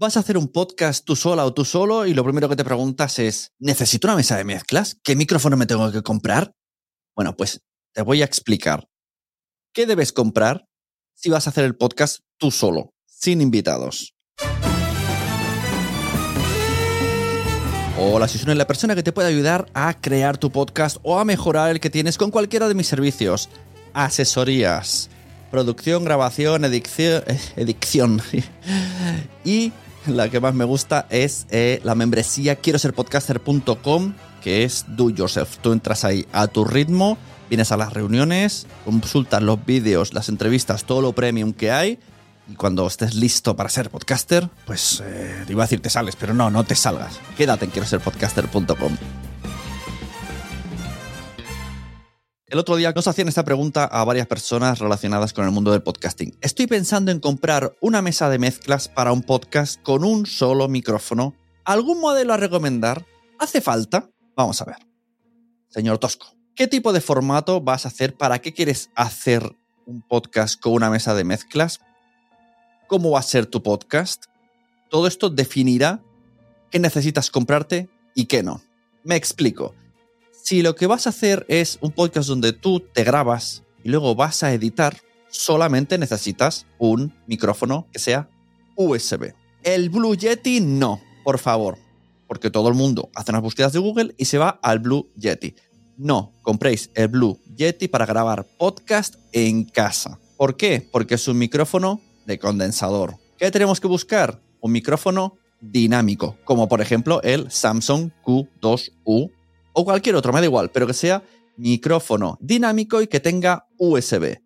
Vas a hacer un podcast tú sola o tú solo y lo primero que te preguntas es, ¿necesito una mesa de mezclas? ¿Qué micrófono me tengo que comprar? Bueno, pues te voy a explicar qué debes comprar si vas a hacer el podcast tú solo, sin invitados. Hola, soy la persona que te puede ayudar a crear tu podcast o a mejorar el que tienes con cualquiera de mis servicios. Asesorías, producción, grabación, edicción, eh, edicción. y la que más me gusta es eh, la membresía quiero ser podcaster.com, que es do yourself. Tú entras ahí a tu ritmo, vienes a las reuniones, consultas los vídeos, las entrevistas, todo lo premium que hay. Y cuando estés listo para ser podcaster, pues eh, te iba a decir te sales, pero no, no te salgas. Quédate en quiero ser podcaster.com. El otro día nos hacían esta pregunta a varias personas relacionadas con el mundo del podcasting. Estoy pensando en comprar una mesa de mezclas para un podcast con un solo micrófono. ¿Algún modelo a recomendar? ¿Hace falta? Vamos a ver. Señor Tosco, ¿qué tipo de formato vas a hacer? ¿Para qué quieres hacer un podcast con una mesa de mezclas? ¿Cómo va a ser tu podcast? Todo esto definirá qué necesitas comprarte y qué no. Me explico si lo que vas a hacer es un podcast donde tú te grabas y luego vas a editar, solamente necesitas un micrófono que sea USB. El Blue Yeti no, por favor, porque todo el mundo hace unas búsquedas de Google y se va al Blue Yeti. No, compréis el Blue Yeti para grabar podcast en casa. ¿Por qué? Porque es un micrófono de condensador. ¿Qué tenemos que buscar? Un micrófono dinámico, como por ejemplo el Samsung Q2U o cualquier otro, me da igual, pero que sea micrófono dinámico y que tenga USB.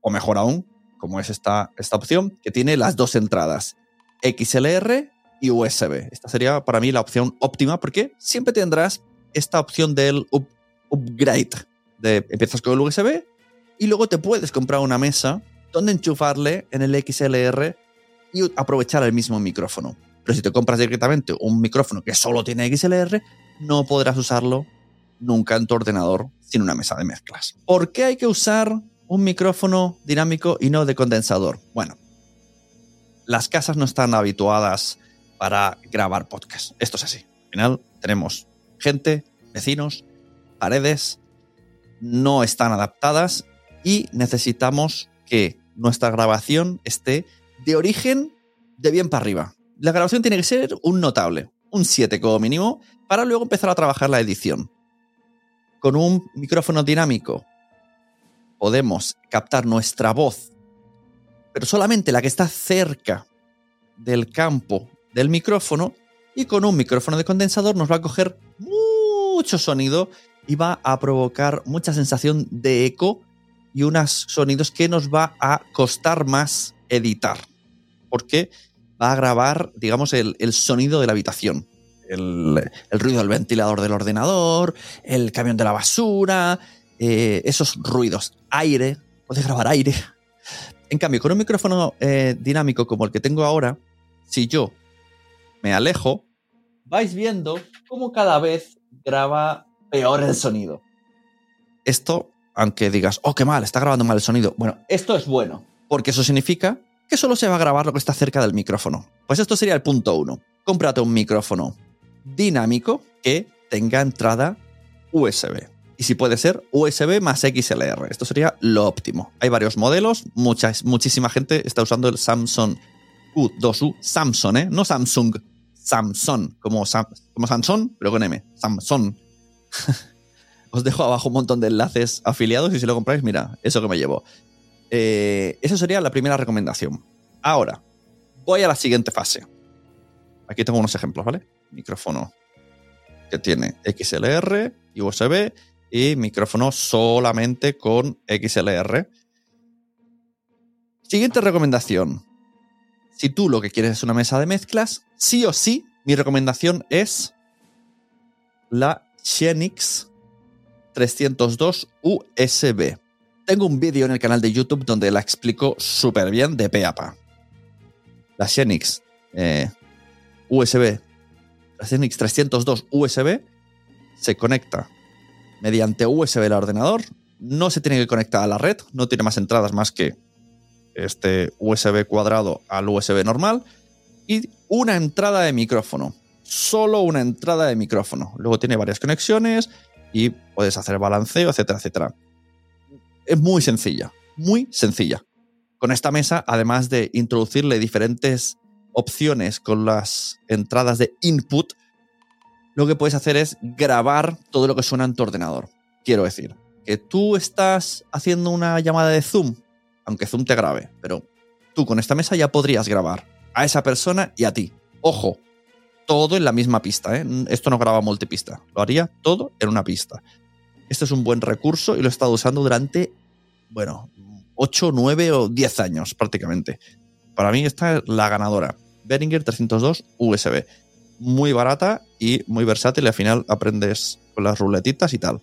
O mejor aún, como es esta, esta opción, que tiene las dos entradas, XLR y USB. Esta sería para mí la opción óptima porque siempre tendrás esta opción del upgrade. De, empiezas con el USB y luego te puedes comprar una mesa donde enchufarle en el XLR y aprovechar el mismo micrófono. Pero si te compras directamente un micrófono que solo tiene XLR, no podrás usarlo nunca en tu ordenador sin una mesa de mezclas. ¿Por qué hay que usar un micrófono dinámico y no de condensador? Bueno, las casas no están habituadas para grabar podcast. Esto es así. Al final tenemos gente, vecinos, paredes, no están adaptadas y necesitamos que nuestra grabación esté de origen de bien para arriba. La grabación tiene que ser un notable, un 7 como mínimo, para luego empezar a trabajar la edición. Con un micrófono dinámico podemos captar nuestra voz, pero solamente la que está cerca del campo del micrófono y con un micrófono de condensador nos va a coger mucho sonido y va a provocar mucha sensación de eco y unos sonidos que nos va a costar más editar. Porque va a grabar, digamos, el, sonido de la habitación el, ruido del ventilador del ordenador, el camión de la basura, eh, esos ruidos, aire, puedes grabar aire. En cambio, con un micrófono eh, dinámico como el que tengo ahora, si yo me alejo, vais viendo cómo cada vez graba peor el sonido. Esto, aunque digas, oh, qué mal, está grabando mal el sonido. Bueno, esto es bueno, porque eso significa que solo se va a grabar lo que está cerca del micrófono. Pues esto sería el punto uno. Cómprate un micrófono dinámico que tenga entrada USB. Y si puede ser USB más XLR. Esto sería lo óptimo. Hay varios modelos. muchísima gente está usando el Samsung U2U. Samsung, ¿eh? No Samsung. Samsung. Como, como Samsung, pero con M. Samsung. Os dejo abajo un montón de enlaces afiliados y si lo compráis, mira, eso que me llevo. Eh, eso sería la primera recomendación. Ahora, voy a la siguiente fase. Aquí tengo unos ejemplos, ¿vale? Micrófono que tiene XLR y USB y micrófono solamente con XLR. Siguiente recomendación. Si tú lo que quieres es una mesa de mezclas, sí o sí, mi recomendación es la Xenix 302 USB. Tengo un vídeo en el canal de YouTube donde la explico súper bien de pe a pa. La Xenix eh, USB, la Xenix 302 USB se conecta mediante USB al ordenador. No se tiene que conectar a la red, no tiene más entradas más que este USB cuadrado al USB normal y una entrada de micrófono. Solo una entrada de micrófono. Luego tiene varias conexiones y puedes hacer balanceo, etcétera, etcétera. Es muy sencilla, muy sencilla. Con esta mesa, además de introducirle diferentes opciones con las entradas de input, lo que puedes hacer es grabar todo lo que suena en tu ordenador. Quiero decir, que tú estás haciendo una llamada de Zoom, aunque Zoom te grabe, pero tú con esta mesa ya podrías grabar a esa persona y a ti. Ojo, todo en la misma pista. ¿eh? Esto no graba multipista, lo haría todo en una pista. Este es un buen recurso y lo he estado usando durante, bueno, 8, 9 o 10 años prácticamente. Para mí esta es la ganadora. Behringer 302 USB muy barata y muy versátil y al final aprendes con las ruletitas y tal.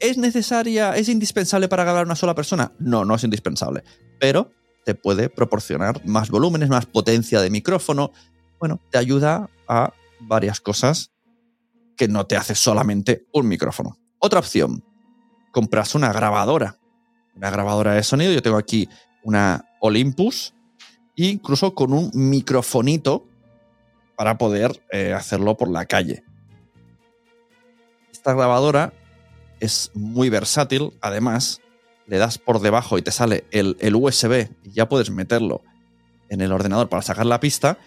¿Es necesaria, es indispensable para grabar una sola persona? No, no es indispensable, pero te puede proporcionar más volúmenes, más potencia de micrófono. Bueno, te ayuda a varias cosas que no te hace solamente un micrófono. Otra opción, compras una grabadora, una grabadora de sonido. Yo tengo aquí una Olympus, incluso con un microfonito para poder eh, hacerlo por la calle. Esta grabadora es muy versátil, además le das por debajo y te sale el, USB y ya puedes meterlo en el ordenador para sacar la pista.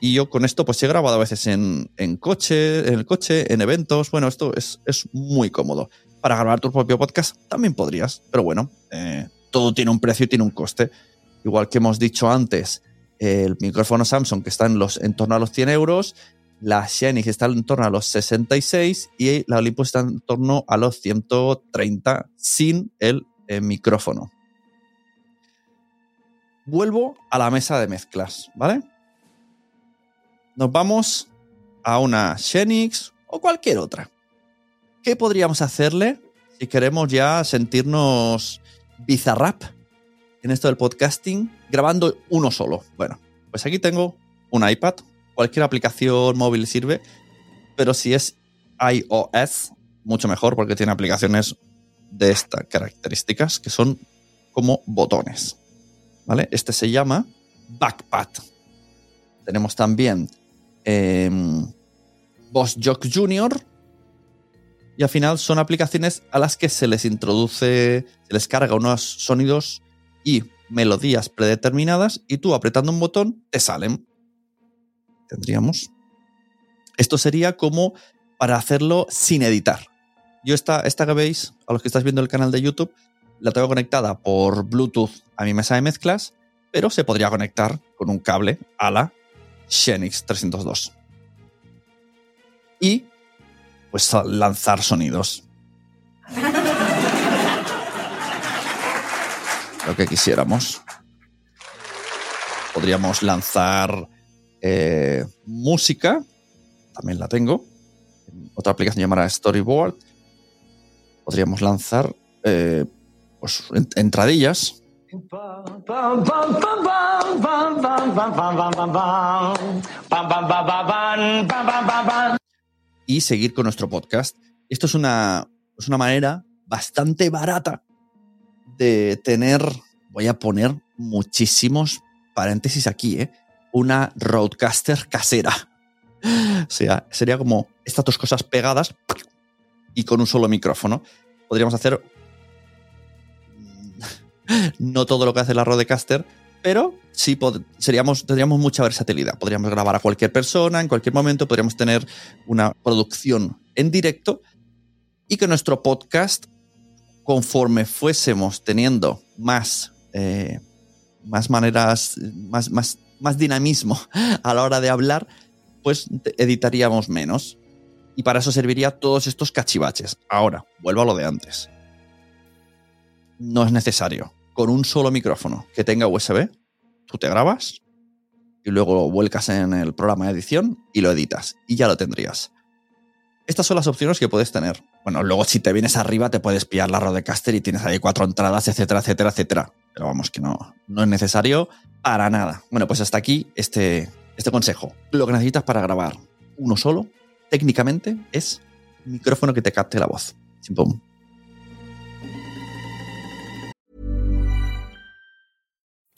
Y yo con esto pues he grabado a veces en, coche, en el coche, en eventos. Bueno, esto es, muy cómodo. Para grabar tu propio podcast también podrías, pero bueno, eh, todo tiene un precio y tiene un coste. Igual que hemos dicho antes, el micrófono Samsung que está en, los, en torno a los 100 euros, la Xenix está en torno a los 66 y la Olympus está en torno a los 130 sin el eh, micrófono. Vuelvo a la mesa de mezclas, ¿vale? Nos vamos a una Xenix o cualquier otra. ¿Qué podríamos hacerle si queremos ya sentirnos bizarrap en esto del podcasting grabando uno solo. Bueno, pues aquí tengo un iPad, cualquier aplicación móvil sirve, pero si es iOS, mucho mejor porque tiene aplicaciones de estas características que son como botones. ¿Vale? Este se llama Backpad. Tenemos también eh, Boss Jock Junior. Y al final son aplicaciones a las que se les introduce, se les carga unos sonidos y melodías predeterminadas y tú apretando un botón te salen. Tendríamos. Esto sería como para hacerlo sin editar. Yo esta, esta que veis, a los que estáis viendo el canal de YouTube, la tengo conectada por Bluetooth a mi mesa de mezclas, pero se podría conectar con un cable a la Xenix 302. Y pues lanzar sonidos. lo que quisiéramos. Podríamos lanzar eh, música, también la tengo. Otra aplicación llamada Storyboard. Podríamos lanzar eh, pues, entradillas Y seguir con nuestro podcast. Esto es una, es una manera bastante barata de tener, voy a poner muchísimos paréntesis aquí, ¿eh? una roadcaster casera. O sea, sería como estas dos cosas pegadas y con un solo micrófono. Podríamos hacer no todo lo que hace la Rodecaster, pero sí seríamos, tendríamos mucha versatilidad. Podríamos grabar a cualquier persona en cualquier momento, podríamos tener una producción en directo y que nuestro podcast, conforme fuésemos teniendo más, eh, más maneras, más, más, más dinamismo a la hora de hablar, pues editaríamos menos. Y para eso serviría todos estos cachivaches. Ahora, vuelvo a lo de antes. No es necesario. Con un solo micrófono que tenga USB, tú te grabas y luego vuelcas en el programa de edición y lo editas. Y ya lo tendrías. Estas son las opciones que puedes tener. Bueno, luego si te vienes arriba te puedes pillar la Rodecaster y tienes ahí cuatro entradas, etcétera, etcétera, etcétera. Pero vamos, que no, no es necesario para nada. Bueno, pues hasta aquí este, este consejo. Lo que necesitas para grabar uno solo, técnicamente, es un micrófono que te capte la voz. Sin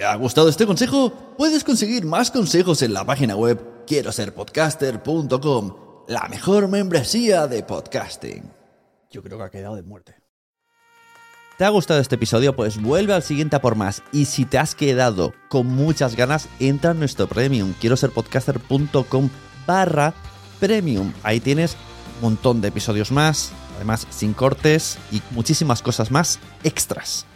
¿Te ha gustado este consejo? Puedes conseguir más consejos en la página web quiero ser podcaster.com, la mejor membresía de podcasting. Yo creo que ha quedado de muerte. ¿Te ha gustado este episodio? Pues vuelve al siguiente a por más. Y si te has quedado con muchas ganas, entra en nuestro premium. Quiero ser podcaster.com barra premium. Ahí tienes un montón de episodios más, además sin cortes y muchísimas cosas más extras.